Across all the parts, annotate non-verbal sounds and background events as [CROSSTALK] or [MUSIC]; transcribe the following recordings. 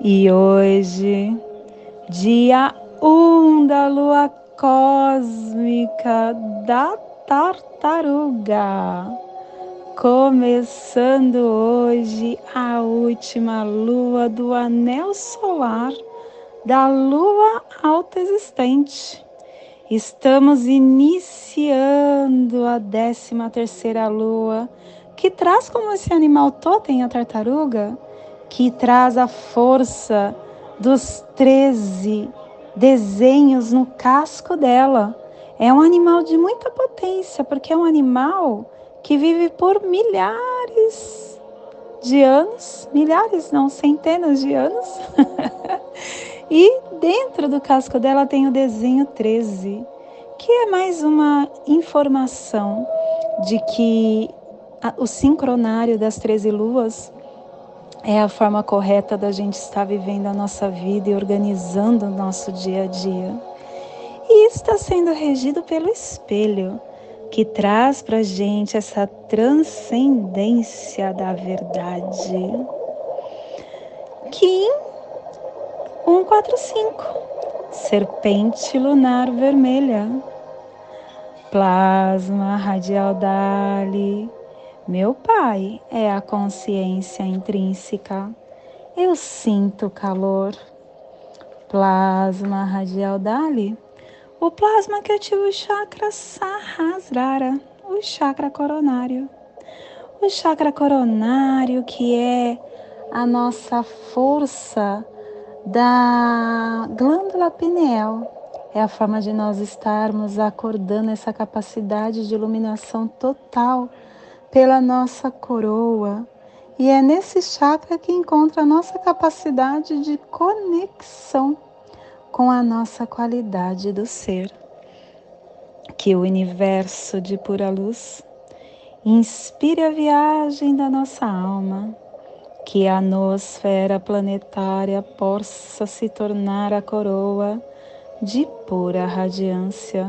e hoje, dia 1 um da lua cósmica da tartaruga, começando hoje a última lua do anel solar da lua alta existente. Estamos iniciando a 13 terceira lua, que traz como esse animal totem a tartaruga que traz a força dos 13 desenhos no casco dela. É um animal de muita potência, porque é um animal que vive por milhares de anos, milhares, não, centenas de anos. [LAUGHS] e dentro do casco dela tem o desenho 13, que é mais uma informação de que o sincronário das 13 luas é a forma correta da gente estar vivendo a nossa vida e organizando o nosso dia a dia. E está sendo regido pelo espelho, que traz para a gente essa transcendência da verdade. Kim 145, serpente lunar vermelha, plasma radial Dali meu pai é a consciência intrínseca. Eu sinto calor. Plasma radial Dali. O plasma que ativa o chakra Sahasrara, o chakra coronário. O chakra coronário que é a nossa força da glândula pineal. É a forma de nós estarmos acordando essa capacidade de iluminação total pela nossa coroa. E é nesse chakra que encontra a nossa capacidade de conexão com a nossa qualidade do ser. Que o universo de pura luz inspire a viagem da nossa alma, que a nosfera planetária possa se tornar a coroa de pura radiância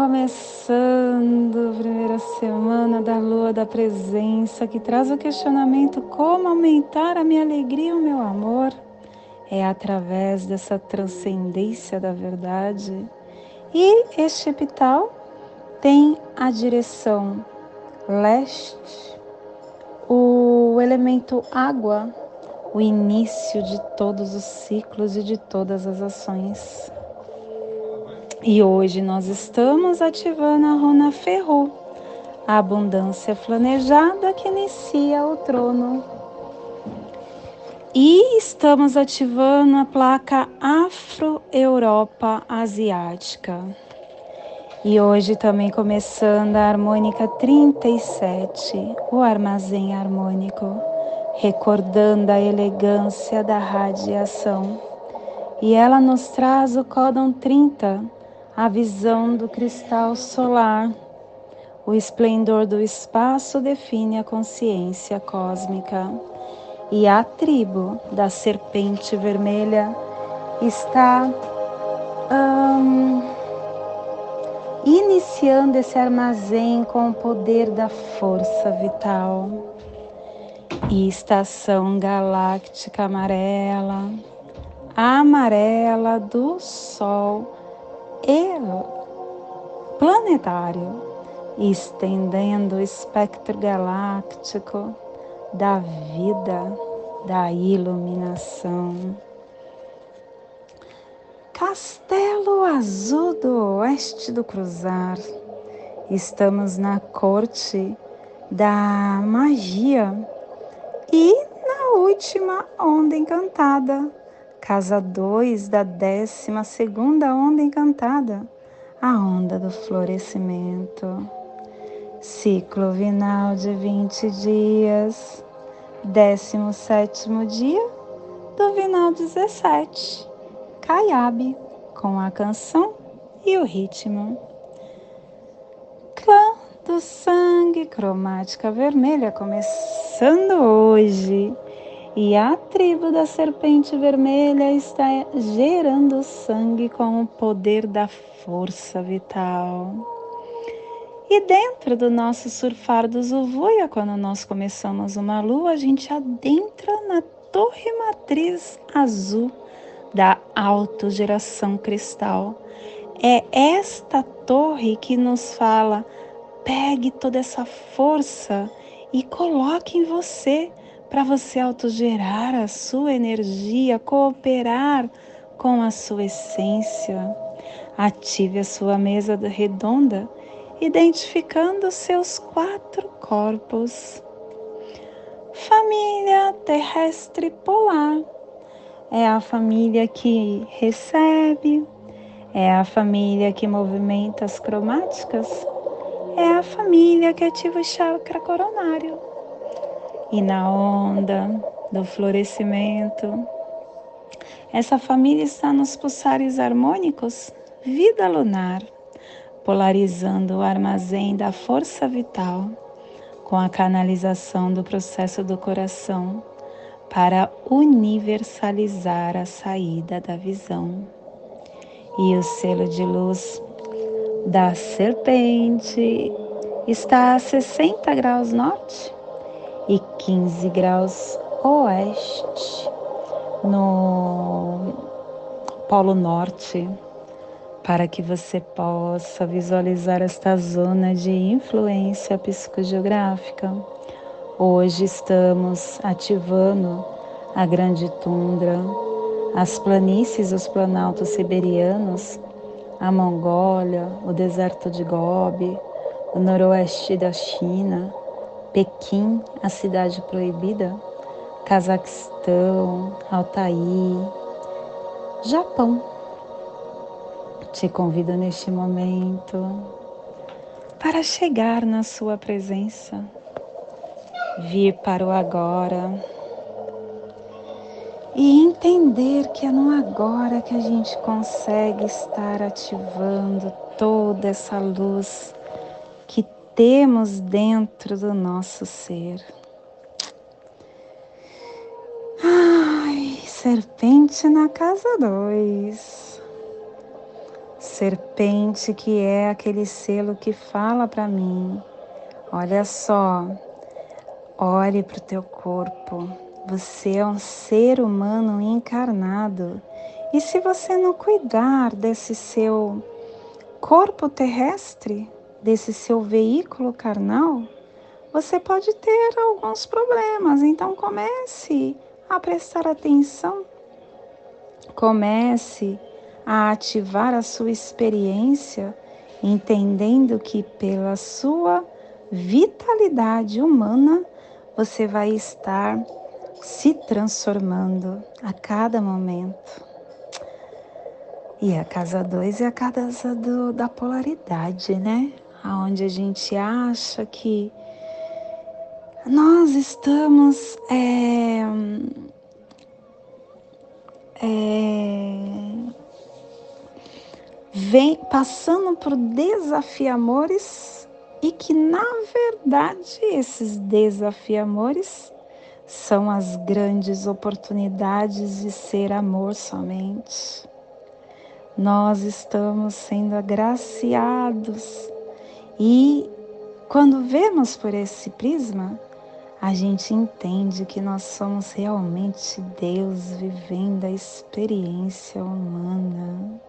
1, começando, primeira semana da lua da presença, que traz o questionamento: como aumentar a minha alegria e o meu amor? É através dessa transcendência da verdade. E este epital tem a direção leste, o elemento água, o início de todos os ciclos e de todas as ações. E hoje nós estamos ativando a Runa Ferro, a abundância flanejada que inicia o trono. E estamos ativando a placa Afro-Europa Asiática. E hoje também começando a harmônica 37, o armazém harmônico, recordando a elegância da radiação. E ela nos traz o códon 30 a visão do cristal solar. O esplendor do espaço define a consciência cósmica. E a tribo da serpente vermelha está iniciando esse armazém com o poder da força vital. E estação galáctica amarela, amarela do Sol e planetário, estendendo o espectro galáctico da vida, da iluminação. Castelo Azul do Oeste do Cruzar. Estamos na corte da magia e na última onda encantada, casa 2 da décima segunda onda encantada, a onda do florescimento. Ciclo vinal de 20 dias, décimo sétimo dia do vinal 17, Caiabe, com a canção e o ritmo. Clã do sangue cromática vermelha começando hoje. E a tribo da serpente vermelha está gerando sangue com o poder da força vital. E dentro do nosso surfar do Zuvuia, quando nós começamos uma lua, a gente adentra na torre matriz azul da autogeração cristal. É esta torre que nos fala: pegue toda essa força e coloque em você para você autogerar a sua energia, cooperar com a sua essência. Ative a sua mesa redonda identificando seus quatro corpos. Família terrestre polar é a família que recebe, é a família que movimenta as cromáticas, é a família que ativa o chakra coronário. E na onda do florescimento, essa família está nos pulsares harmônicos, vida lunar polarizando o armazém da força vital com a canalização do processo do coração para universalizar a saída da visão. E o selo de luz da serpente está a 60 graus norte e 15 graus oeste no Polo Norte para que você possa visualizar esta zona de influência psicogeográfica. Hoje estamos ativando a Grande Tundra, as planícies, os planaltos siberianos, a Mongólia, o deserto de Gobi, o noroeste da China, Pequim, a cidade proibida, Cazaquistão, Altaí, Japão. Te convido neste momento para chegar na Sua presença, vir para o agora e entender que é no agora que a gente consegue estar ativando toda essa luz temos dentro do nosso ser. Ai, serpente na casa 2 serpente que é aquele selo que fala para mim: olha só, olhe para o teu corpo. Você é um ser humano encarnado. E se você não cuidar desse seu corpo terrestre, desse seu veículo carnal, você pode ter alguns problemas. Então comece a prestar atenção. Comece a ativar a sua experiência, entendendo que pela sua vitalidade humana você vai estar se transformando a cada momento. E a casa 2 é a casa do, da polaridade, né? Onde a gente acha que nós estamos é, é, vem passando por desafiamores e que na verdade esses desafiamores são as grandes oportunidades de ser amor somente. Nós estamos sendo agraciados e quando vemos por esse prisma, a gente entende que nós somos realmente Deus vivendo a experiência humana.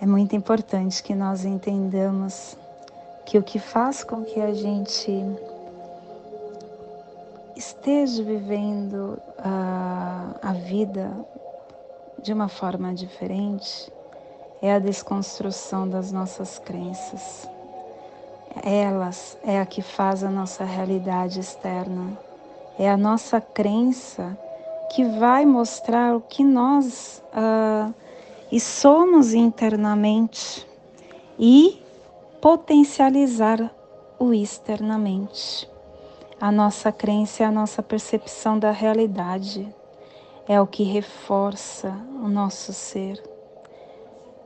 É muito importante que nós entendamos que o que faz com que a gente esteja vivendo a, a vida de uma forma diferente é a desconstrução das nossas crenças. Elas é a que faz a nossa realidade externa. É a nossa crença que vai mostrar o que nós uh, e somos internamente e potencializar o externamente. A nossa crença é a nossa percepção da realidade, é o que reforça o nosso ser.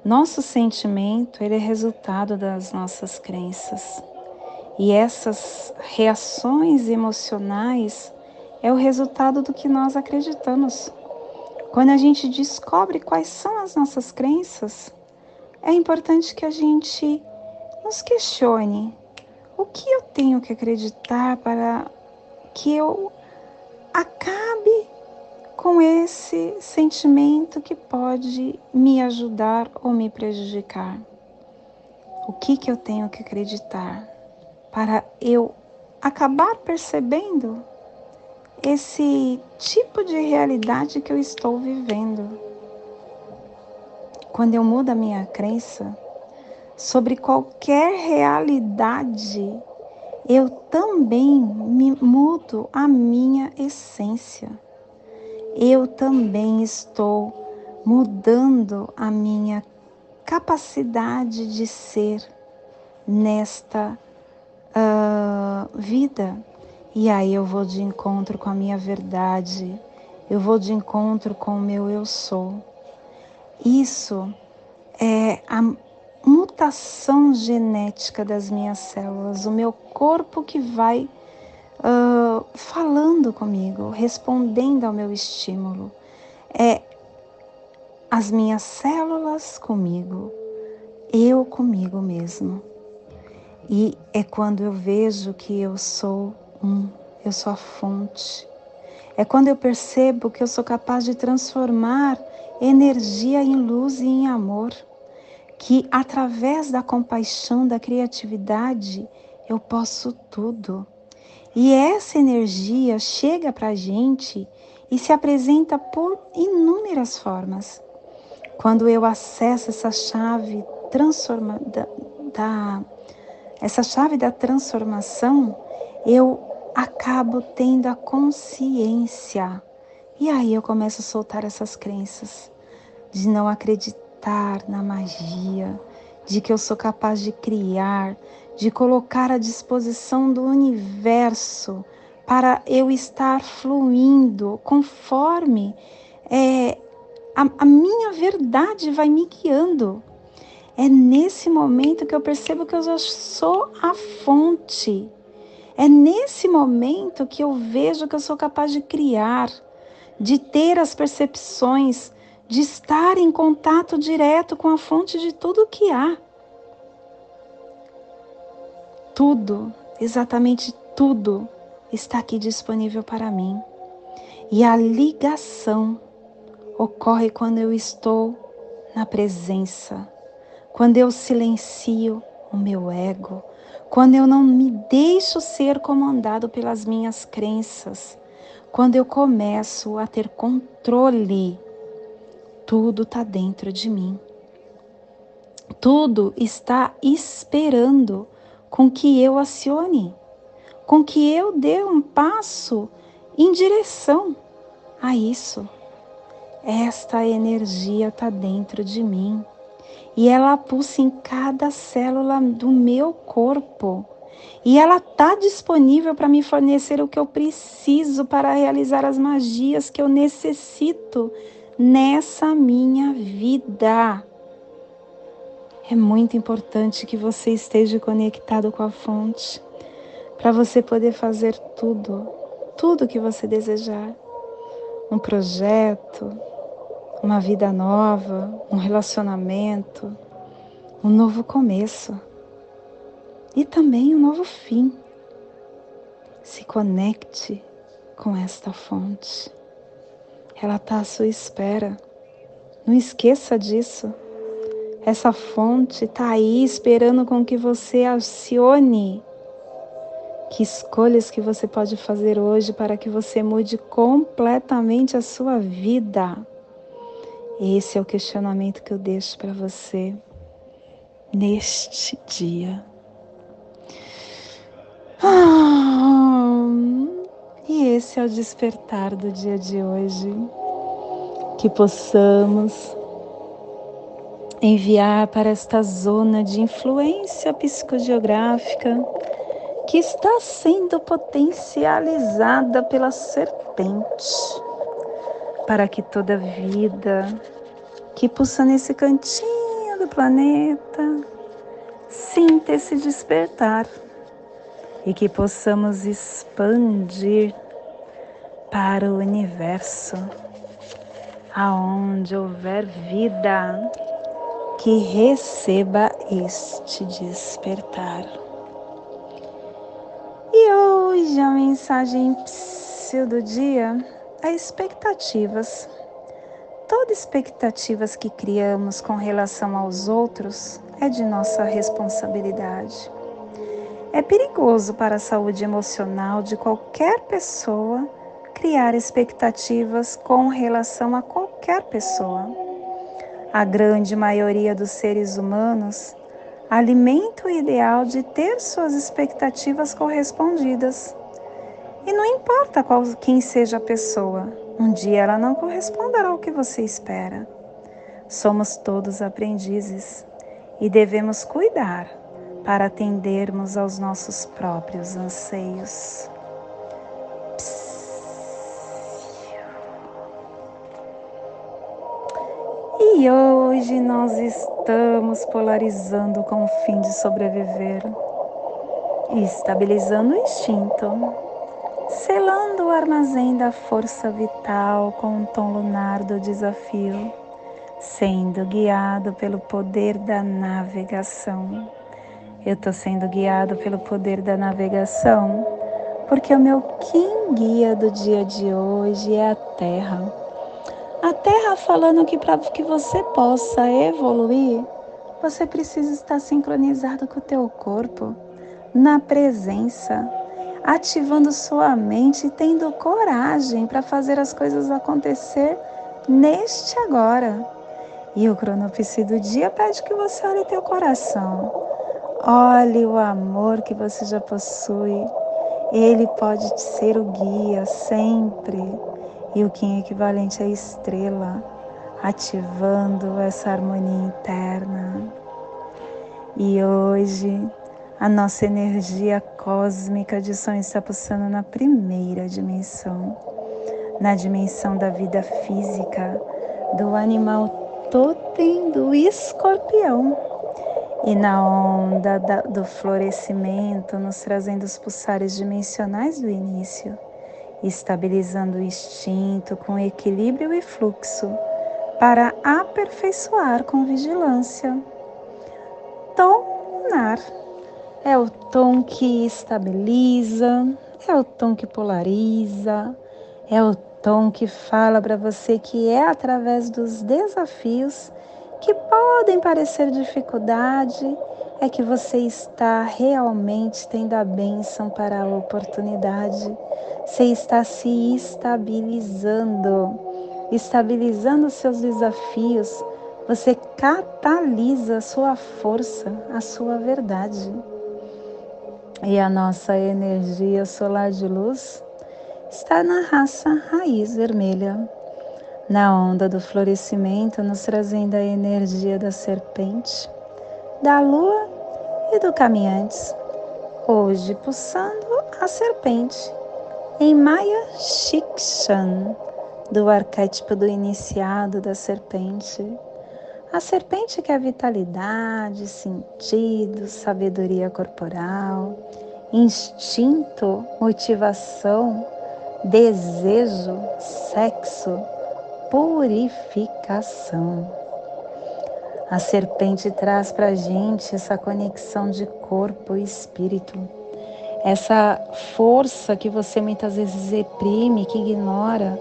Nosso sentimento ele é resultado das nossas crenças. E essas reações emocionais é o resultado do que nós acreditamos. Quando a gente descobre quais são as nossas crenças, é importante que a gente nos questione: o que eu tenho que acreditar para que eu acabe com esse sentimento que pode me ajudar ou me prejudicar? O que, que eu tenho que acreditar para eu acabar percebendo esse tipo de realidade que eu estou vivendo. Quando eu mudo a minha crença sobre qualquer realidade, eu também me mudo a minha essência. Eu também estou mudando a minha capacidade de ser nesta uh, vida. E aí eu vou de encontro com a minha verdade, eu vou de encontro com o meu eu sou. Isso é a mutação genética das minhas células, o meu corpo que vai uh, falando comigo, respondendo ao meu estímulo. É as minhas células comigo, eu comigo mesmo. E é quando eu vejo que eu sou um, eu sou a fonte. É quando eu percebo que eu sou capaz de transformar energia em luz e em amor, que através da compaixão, da criatividade, eu posso tudo. E essa energia chega para a gente e se apresenta por inúmeras formas. Quando eu acesso essa chave transforma, da, da essa chave da transformação, eu acabo tendo a consciência. E aí eu começo a soltar essas crenças de não acreditar na magia, de que eu sou capaz de criar, de colocar à disposição do universo para eu estar fluindo conforme é, a, a minha verdade vai me guiando. É nesse momento que eu percebo que eu já sou a fonte é nesse momento que eu vejo que eu sou capaz de criar, de ter as percepções, de estar em contato direto com a fonte de tudo que há. Tudo, exatamente tudo, está aqui disponível para mim. E a ligação ocorre quando eu estou na presença, quando eu silencio o meu ego, quando eu não me deixo ser comandado pelas minhas crenças, quando eu começo a ter controle, tudo está dentro de mim. Tudo está esperando com que eu acione, com que eu dê um passo em direção a isso. Esta energia está dentro de mim e ela pulsa em cada célula do meu corpo. E ela está disponível para me fornecer o que eu preciso para realizar as magias que eu necessito nessa minha vida. É muito importante que você esteja conectado com a fonte para você poder fazer tudo, tudo que você desejar. Um projeto, uma vida nova, um relacionamento, um novo começo e também um novo fim. Se conecte com esta fonte. Ela está à sua espera. Não esqueça disso. Essa fonte está aí esperando com que você acione. Que escolhas que você pode fazer hoje para que você mude completamente a sua vida? Esse é o questionamento que eu deixo para você neste dia. Ah, e esse é o despertar do dia de hoje. Que possamos enviar para esta zona de influência psicogeográfica que está sendo potencializada pela serpente, para que toda vida que pulsa nesse cantinho do planeta sinta esse despertar e que possamos expandir para o universo, aonde houver vida que receba este despertar. E hoje a mensagem do dia é expectativas. Todas expectativas que criamos com relação aos outros é de nossa responsabilidade. É perigoso para a saúde emocional de qualquer pessoa criar expectativas com relação a qualquer pessoa a grande maioria dos seres humanos alimenta o ideal de ter suas expectativas correspondidas. E não importa qual, quem seja a pessoa, um dia ela não corresponderá ao que você espera. Somos todos aprendizes e devemos cuidar para atendermos aos nossos próprios anseios. E hoje nós estamos polarizando com o fim de sobreviver, estabilizando o instinto, selando o armazém da força vital com um tom lunar do desafio, sendo guiado pelo poder da navegação. Eu estou sendo guiado pelo poder da navegação porque o meu Kim guia do dia de hoje é a Terra a Terra falando que para que você possa evoluir, você precisa estar sincronizado com o teu corpo, na presença, ativando sua mente e tendo coragem para fazer as coisas acontecer neste agora. E o cronopsi do dia pede que você olhe teu coração. Olhe o amor que você já possui. Ele pode ser o guia sempre e o Kim equivalente à estrela, ativando essa harmonia interna. E hoje a nossa energia cósmica de som está pulsando na primeira dimensão, na dimensão da vida física, do animal totem do escorpião. E na onda da, do florescimento, nos trazendo os pulsares dimensionais do início estabilizando o instinto com equilíbrio e fluxo para aperfeiçoar com vigilância. Tom lunar é o tom que estabiliza, é o tom que polariza, é o tom que fala para você que é através dos desafios que podem parecer dificuldade, é que você está realmente tendo a bênção para a oportunidade você está se estabilizando, estabilizando seus desafios. Você catalisa a sua força, a sua verdade. E a nossa energia solar de luz está na raça raiz vermelha, na onda do florescimento, nos trazendo a energia da serpente, da lua do caminhantes. Hoje, pulsando a serpente em Maya Shikshan, do arquétipo do iniciado da serpente, a serpente que é vitalidade, sentido, sabedoria corporal, instinto, motivação, desejo, sexo, purificação. A serpente traz para a gente essa conexão de corpo e espírito essa força que você muitas vezes reprime, que ignora,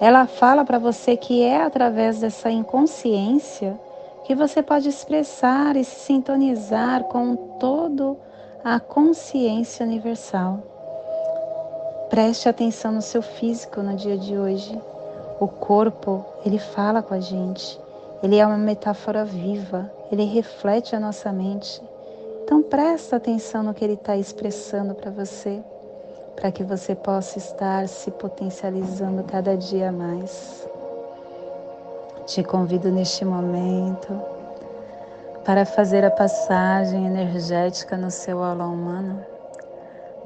ela fala para você que é através dessa inconsciência que você pode expressar e se sintonizar com todo a consciência universal. Preste atenção no seu físico no dia de hoje. O corpo, ele fala com a gente. Ele é uma metáfora viva, ele reflete a nossa mente. Então presta atenção no que ele está expressando para você, para que você possa estar se potencializando cada dia mais. Te convido neste momento para fazer a passagem energética no seu aula humano,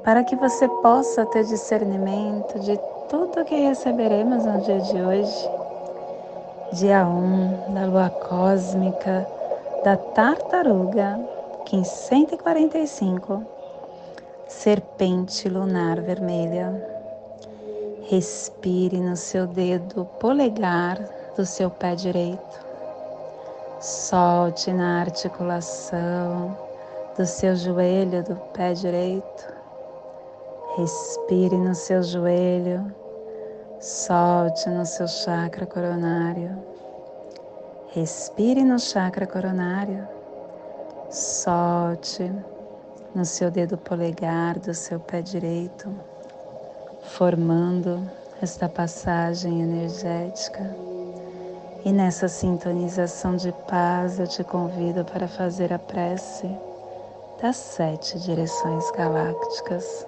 para que você possa ter discernimento de tudo que receberemos no dia de hoje, dia 1 da lua cósmica da tartaruga, 1545, serpente lunar vermelha. Respire no seu dedo polegar do seu pé direito. Solte na articulação do seu joelho do pé direito. Respire no seu joelho. Solte no seu chakra coronário. Respire no chakra coronário. Solte no seu dedo polegar do seu pé direito, formando esta passagem energética. E nessa sintonização de paz, eu te convido para fazer a prece das sete direções galácticas,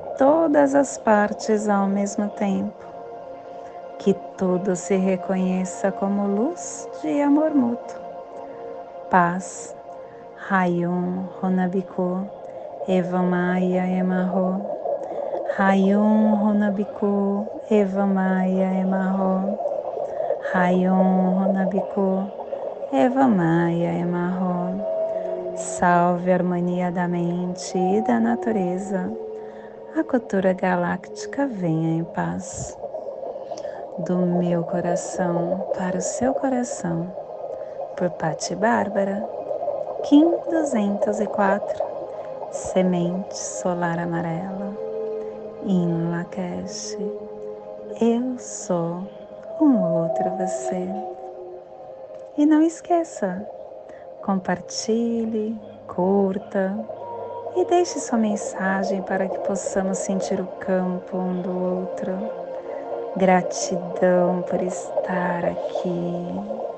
todas as partes ao mesmo tempo. Que tudo se reconheça como luz de amor mútuo. Paz. Rayum Honabiku Eva Maia Emarro. Rayum Honabiku Eva Maia Emarro. Rayon Honabiku, Eva Maia Emarro. Salve a harmonia da mente e da natureza. A cultura galáctica venha em paz. Do meu coração para o seu coração. Por Pati Bárbara, Kim 204, Semente Solar Amarela, em Lakesh. Eu sou um outro você. E não esqueça, compartilhe, curta e deixe sua mensagem para que possamos sentir o campo um do outro. Gratidão por estar aqui.